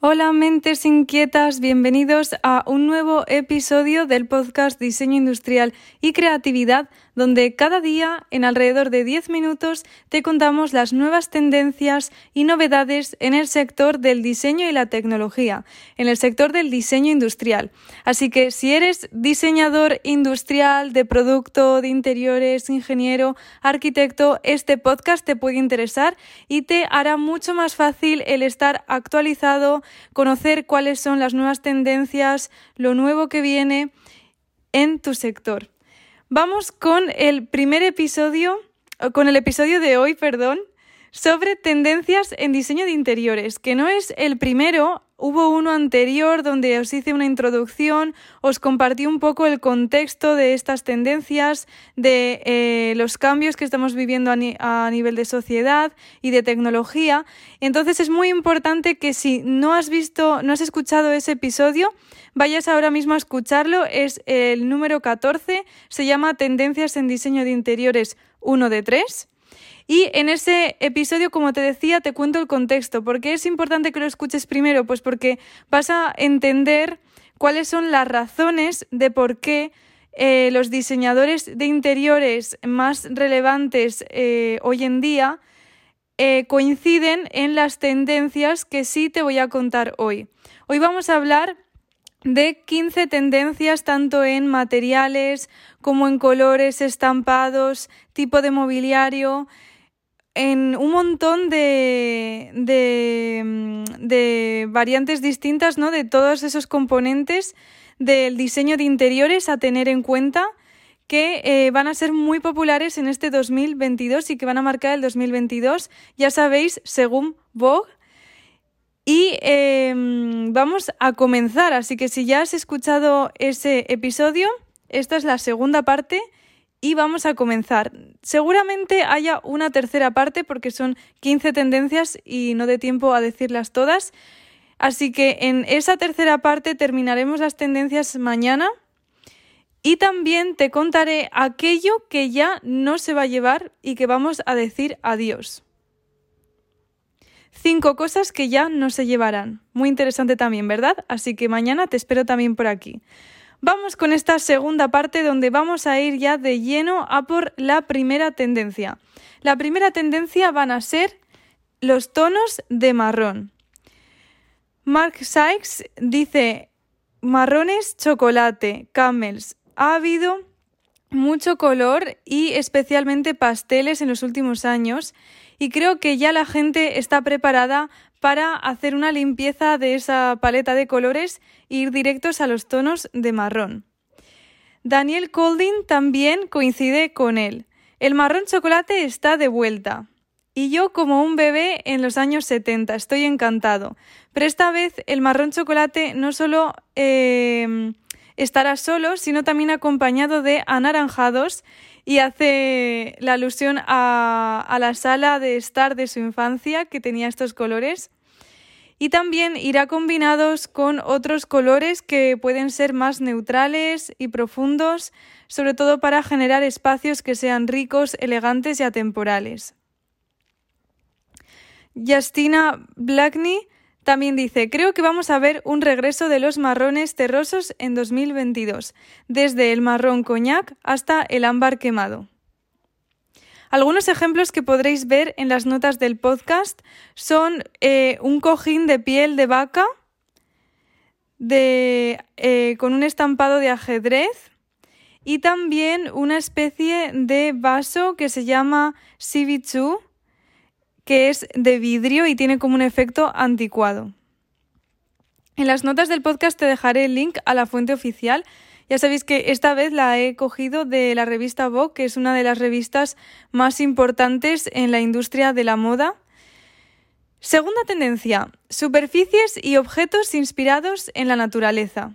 Hola mentes inquietas, bienvenidos a un nuevo episodio del podcast Diseño Industrial y Creatividad, donde cada día, en alrededor de 10 minutos, te contamos las nuevas tendencias y novedades en el sector del diseño y la tecnología, en el sector del diseño industrial. Así que si eres diseñador industrial de producto, de interiores, ingeniero, arquitecto, este podcast te puede interesar y te hará mucho más fácil el estar actualizado conocer cuáles son las nuevas tendencias, lo nuevo que viene en tu sector. Vamos con el primer episodio, con el episodio de hoy, perdón, sobre tendencias en diseño de interiores, que no es el primero, hubo uno anterior donde os hice una introducción, os compartí un poco el contexto de estas tendencias, de eh, los cambios que estamos viviendo a, nivel de sociedad y de tecnología. Entonces es muy importante que si no has visto, no has escuchado ese episodio, vayas ahora mismo a escucharlo. Es el número 14, se llama Tendencias en diseño de interiores 1 de 3. Y en ese episodio, como te decía, te cuento el contexto. ¿Por qué es importante que lo escuches primero? Pues porque vas a entender cuáles son las razones de por qué eh, los diseñadores de interiores más relevantes eh, hoy en día eh, coinciden en las tendencias que sí te voy a contar hoy. Hoy vamos a hablar de 15 tendencias tanto en materiales como en colores, estampados, tipo de mobiliario, en un montón de, de, variantes distintas, ¿no? De todos esos componentes del diseño de interiores a tener en cuenta que eh, van a ser muy populares en este 2022 y que van a marcar el 2022, ya sabéis, según Vogue. Y em, vamos a comenzar, así que si ya has escuchado ese episodio, esta es la segunda parte y vamos a comenzar. Seguramente haya una tercera parte porque son 15 tendencias y no de tiempo a decirlas todas. Así que en esa tercera parte terminaremos las tendencias mañana y también te contaré aquello que ya no se va a llevar y que vamos a decir adiós. Cinco cosas que ya no se llevarán. Muy interesante también, ¿verdad? Así que mañana te espero también por aquí. Vamos con esta segunda parte donde vamos a ir ya de lleno a por la primera tendencia. La primera tendencia van a ser los tonos de marrón. Mark Sykes dice marrones, chocolate, camels. Ha habido mucho color y especialmente pasteles en los últimos años y creo que ya la gente está preparada para hacer una limpieza de esa paleta de colores e ir directos a los tonos de marrón. Daniel Colding también coincide con él. El marrón chocolate está de vuelta. Y yo como un bebé en los años 70, estoy encantado. Pero esta vez el marrón chocolate no solo eh, estará solo, sino también acompañado de anaranjados y hace la alusión a, la sala de estar de su infancia que tenía estos colores. Y también irá combinados con otros colores que pueden ser más neutrales y profundos, sobre todo para generar espacios que sean ricos, elegantes y atemporales. Justina Blackney también dice, creo que vamos a ver un regreso de los marrones terrosos en 2022, desde el marrón coñac hasta el ámbar quemado. Algunos ejemplos que podréis ver en las notas del podcast son eh, un cojín de piel de vaca eh, con un estampado de ajedrez y también una especie de vaso que se llama Sibichu que es de vidrio y tiene como un efecto anticuado. En las notas del podcast te dejaré el link a la fuente oficial. Ya sabéis que esta vez la he cogido de la revista Vogue, que es una de las revistas más importantes en la industria de la moda. Segunda tendencia, superficies y objetos inspirados en la naturaleza.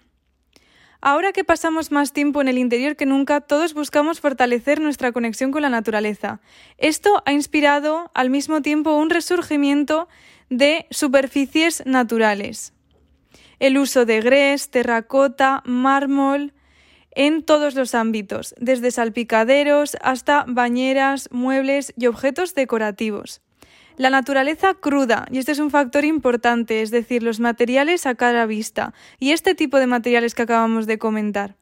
Ahora que pasamos más tiempo en el interior que nunca, todos buscamos fortalecer nuestra conexión con la naturaleza. Esto ha inspirado al mismo tiempo un resurgimiento de superficies naturales. El uso de grés, terracota, mármol, en todos los ámbitos, desde salpicaderos hasta bañeras, muebles y objetos decorativos. La naturaleza cruda, y este es un factor importante, es decir, los materiales a cara vista, y este tipo de materiales que acabamos de comentar.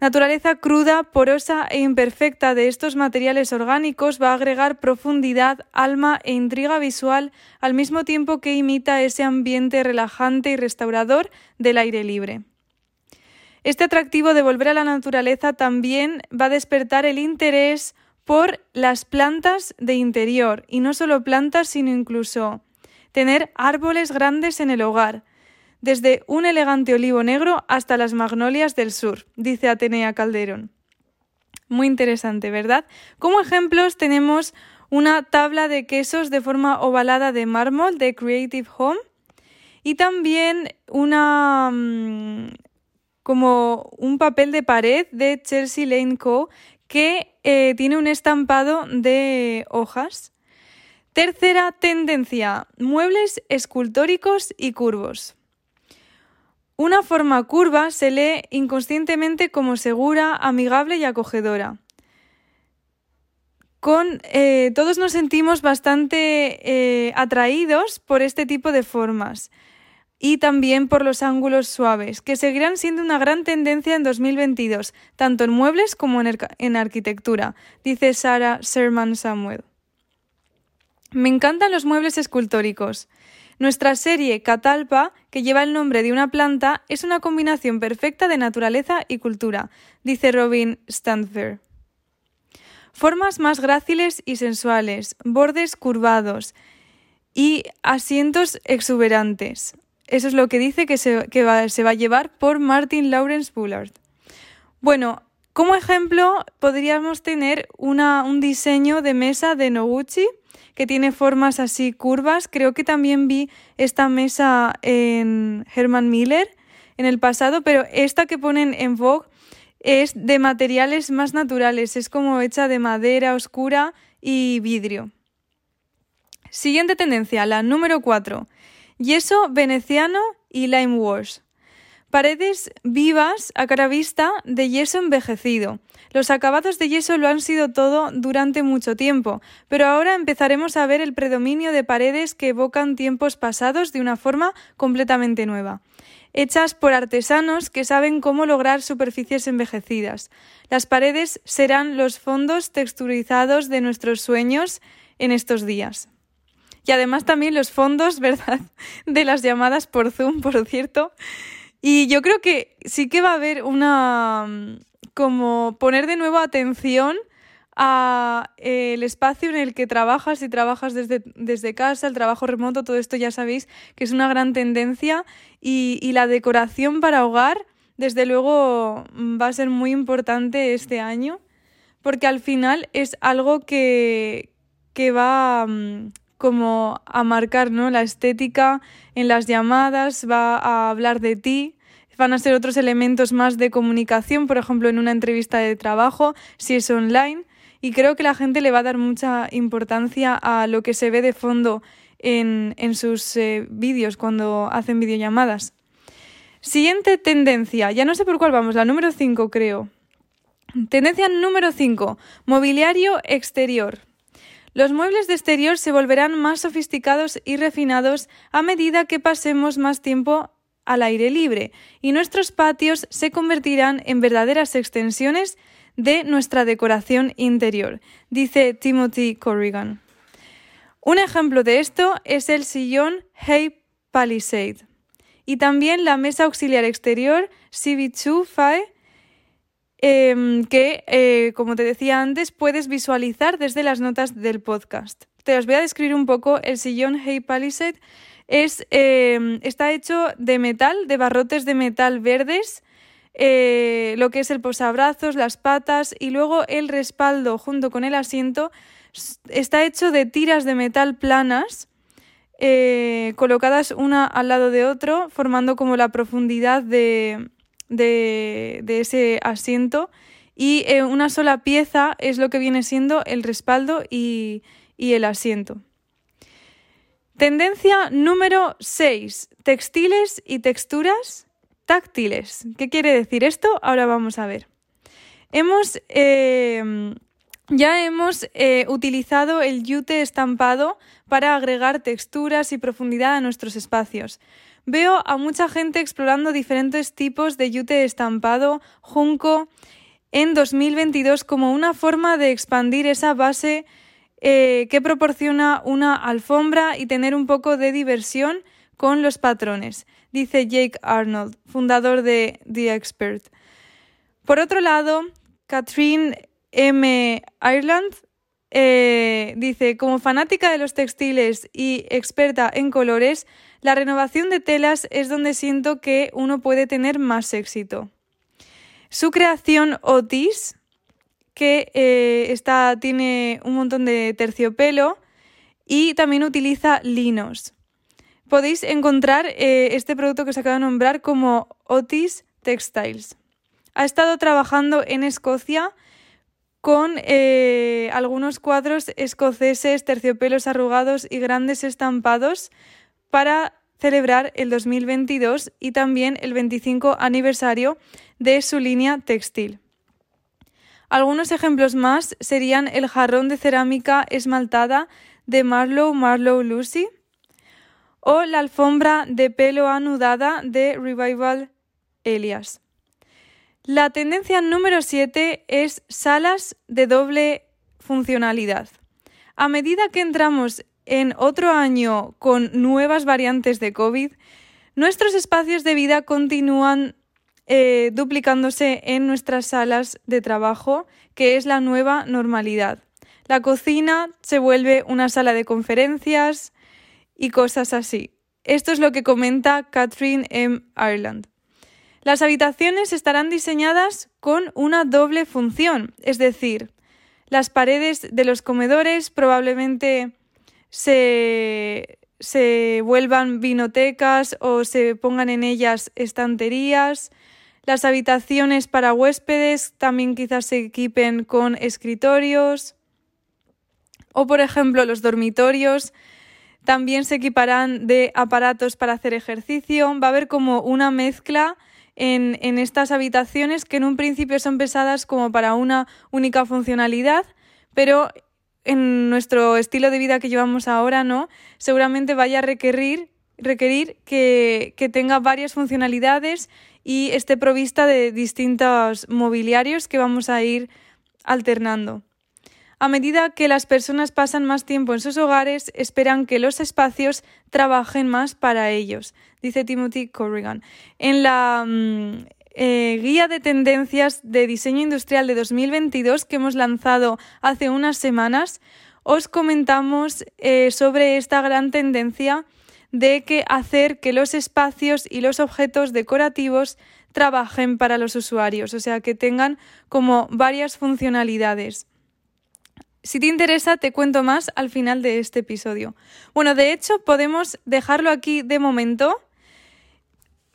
Naturaleza cruda, porosa e imperfecta de estos materiales orgánicos va a agregar profundidad, alma e intriga visual al mismo tiempo que imita ese ambiente relajante y restaurador del aire libre. Este atractivo de volver a la naturaleza también va a despertar el interés por las plantas de interior, y no solo plantas, sino incluso tener árboles grandes en el hogar, desde un elegante olivo negro hasta las magnolias del sur, dice Atenea Calderón. Muy interesante, ¿verdad? Como ejemplos tenemos una tabla de quesos de forma ovalada de mármol de Creative Home y también una mm, como un papel de pared de Chelsea Lane Co que eh, tiene un estampado de hojas. Tercera tendencia, muebles escultóricos y curvos. Una forma curva se lee inconscientemente como segura, amigable y acogedora. Con, eh, todos nos sentimos bastante eh, atraídos por este tipo de formas y también por los ángulos suaves, que seguirán siendo una gran tendencia en 2022, tanto en muebles como en, arquitectura, dice Sarah Sherman Samuel. Me encantan los muebles escultóricos. Nuestra serie Catalpa, que lleva el nombre de una planta, es una combinación perfecta de naturaleza y cultura, dice Robin Stanfair. Formas más gráciles y sensuales, bordes curvados y asientos exuberantes. Eso es lo que dice que, se, va, a llevar por Martin Lawrence Bullard. Bueno, como ejemplo, podríamos tener una, un diseño de mesa de Noguchi que tiene formas así curvas. Creo que también vi esta mesa en Herman Miller en el pasado, pero esta que ponen en Vogue es de materiales más naturales, es como hecha de madera oscura y vidrio. Siguiente tendencia, la número 4. Yeso veneciano y lime wash. Paredes vivas a cara vista de yeso envejecido. Los acabados de yeso lo han sido todo durante mucho tiempo, pero ahora empezaremos a ver el predominio de paredes que evocan tiempos pasados de una forma completamente nueva hechas por artesanos que saben cómo lograr superficies envejecidas. Las paredes serán los fondos texturizados de nuestros sueños en estos días y además también los fondos, ¿verdad? De las llamadas por Zoom, por cierto. Y yo creo que sí que va a haber una como poner de nuevo atención a eh, el espacio en el que trabajas, y trabajas desde, desde, casa, el trabajo remoto, todo esto ya sabéis que es una gran tendencia y, y la decoración para hogar, desde luego, va a ser muy importante este año porque al final es algo que, que va como a marcar ¿no? la estética en las llamadas, va a hablar de ti, van a ser otros elementos más de comunicación, por ejemplo, en una entrevista de trabajo, si es online, y creo que la gente le va a dar mucha importancia a lo que se ve de fondo en, en sus eh, vídeos cuando hacen videollamadas. Siguiente tendencia, ya no sé por cuál vamos, la número 5 creo. Tendencia número 5, mobiliario exterior. Los muebles de exterior se volverán más sofisticados y refinados a medida que pasemos más tiempo al aire libre y nuestros patios se convertirán en verdaderas extensiones de nuestra decoración interior, dice Timothy Corrigan. Un ejemplo de esto es el sillón Hay Palisade y también la mesa auxiliar exterior CB2 Fae Em, que, eh, como te decía antes, puedes visualizar desde las notas del podcast. Te os voy a describir un poco el sillón Hey Palisade. Es, em, está hecho de metal, de barrotes de metal verdes, eh, lo que es el posabrazos, las patas y luego el respaldo junto con el asiento está hecho de tiras de metal planas eh, colocadas una al lado de otro, formando como la profundidad de, de, ese asiento y eh, una sola pieza es lo que viene siendo el respaldo y, el asiento. Tendencia número 6. Textiles y texturas táctiles. ¿Qué quiere decir esto? Ahora vamos a ver. Hemos eh, ya hemos eh, utilizado el yute estampado para agregar texturas y profundidad a nuestros espacios. Veo a mucha gente explorando diferentes tipos de yute estampado, junco, en 2022 como una forma de expandir esa base eh, que proporciona una alfombra y tener un poco de diversión con los patrones, dice Jake Arnold, fundador de The Expert. Por otro lado, Catherine M. Ireland eh, dice, como fanática de los textiles y experta en colores, la renovación de telas es donde siento que uno puede tener más éxito. Su creación Otis, que eh, tiene un montón de terciopelo y también utiliza linos. Podéis encontrar eh, este producto que os acabo de nombrar como Otis Textiles. Ha estado trabajando en Escocia con eh, algunos cuadros escoceses, terciopelos arrugados y grandes estampados para celebrar el 2022 y también el 25 aniversario de su línea textil. Algunos ejemplos más serían el jarrón de cerámica esmaltada de Marlow Marlow Lucy o la alfombra de pelo anudada de Revival Elias. La tendencia número 7 es salas de doble funcionalidad. A medida que entramos en otro año con nuevas variantes de COVID, nuestros espacios de vida continúan eh, duplicándose en nuestras salas de trabajo, que es la nueva normalidad. La cocina se vuelve una sala de conferencias y cosas así. Esto es lo que comenta Catherine M. Ireland. Las habitaciones estarán diseñadas con una doble función, es decir, las paredes de los comedores probablemente se, se vuelvan vinotecas o se pongan en ellas estanterías. Las habitaciones para huéspedes también quizás se equipen con escritorios. O por ejemplo los dormitorios también se equiparán de aparatos para hacer ejercicio. Va a haber como una mezcla en, estas habitaciones que en un principio son pensadas como para una única funcionalidad, pero en nuestro estilo de vida que llevamos ahora, ¿no? Seguramente vaya a requerir, requerir que, que tenga varias funcionalidades y esté provista de distintos mobiliarios que vamos a ir alternando. A medida que las personas pasan más tiempo en sus hogares, esperan que los espacios trabajen más para ellos, dice Timothy Corrigan. En la mm, eh, guía de tendencias de diseño industrial de 2022 que hemos lanzado hace unas semanas, os comentamos eh, sobre esta gran tendencia de que hacer que los espacios y los objetos decorativos trabajen para los usuarios, o sea, que tengan como varias funcionalidades. Si te interesa, te cuento más al final de este episodio. Bueno, de hecho, podemos dejarlo aquí de momento.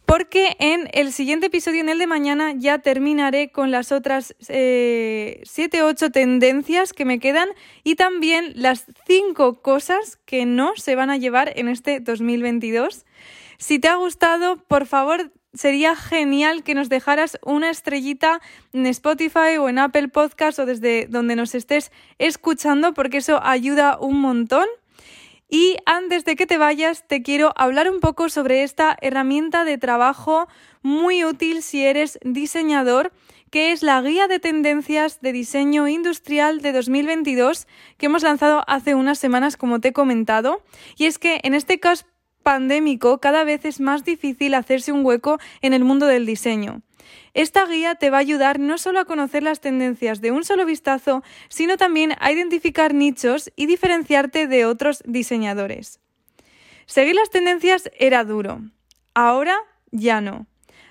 Porque en el siguiente episodio, en el de mañana, ya terminaré con las otras 7 eh, 8 tendencias que me quedan y también las 5 cosas que no se van a llevar en este 2022. Si te ha gustado, por favor, sería genial que nos dejaras una estrellita en Spotify o en Apple Podcast o desde donde nos estés escuchando porque eso ayuda un montón. Y antes de que te vayas, te quiero hablar un poco sobre esta herramienta de trabajo muy útil si eres diseñador, que es la guía de tendencias de diseño industrial de 2022 que hemos lanzado hace unas semanas, como te he comentado. Y es que en este caso pandémico cada vez es más difícil hacerse un hueco en el mundo del diseño. Esta guía te va a ayudar no solo a conocer las tendencias de un solo vistazo, sino también a identificar nichos y diferenciarte de otros diseñadores. Seguir las tendencias era duro, ahora ya no.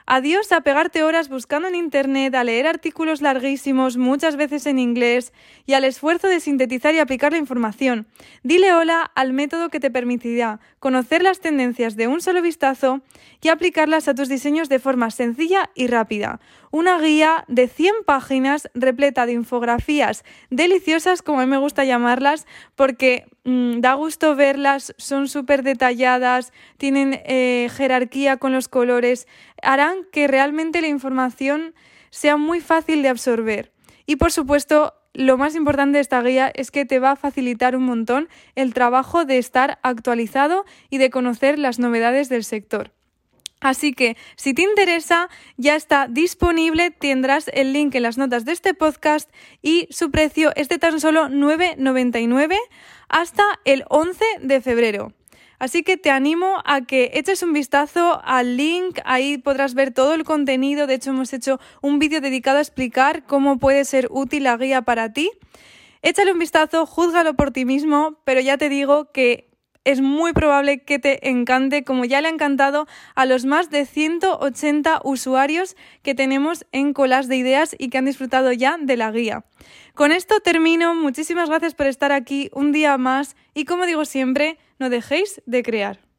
Adiós a pegarte horas buscando en Internet, a leer artículos larguísimos, muchas veces en inglés, y al esfuerzo de sintetizar y aplicar la información. Dile hola al método que te permitirá conocer las tendencias de un solo vistazo y aplicarlas a tus diseños de forma sencilla y rápida. Una guía de 100 páginas repleta de infografías deliciosas, como a mí me gusta llamarlas, porque mm, da gusto verlas, son súper detalladas, tienen eh, jerarquía con los colores, harán que realmente la información sea muy fácil de absorber. Y por supuesto, lo más importante de esta guía es que te va a facilitar un montón el trabajo de estar actualizado y de conocer las novedades del sector. Así que si te interesa, ya está disponible, tendrás el link en las notas de este podcast y su precio es de tan solo 9,99 hasta el 11 de febrero. Así que te animo a que eches un vistazo al link, ahí podrás ver todo el contenido, de hecho hemos hecho un vídeo dedicado a explicar cómo puede ser útil la guía para ti. Échale un vistazo, júzgalo por ti mismo, pero ya te digo que es muy probable que te encante, como ya le ha encantado a los más de 180 usuarios que tenemos en Colas de Ideas y que han disfrutado ya de la guía. Con esto termino, muchísimas gracias por estar aquí un día más y como digo siempre, no dejéis de crear.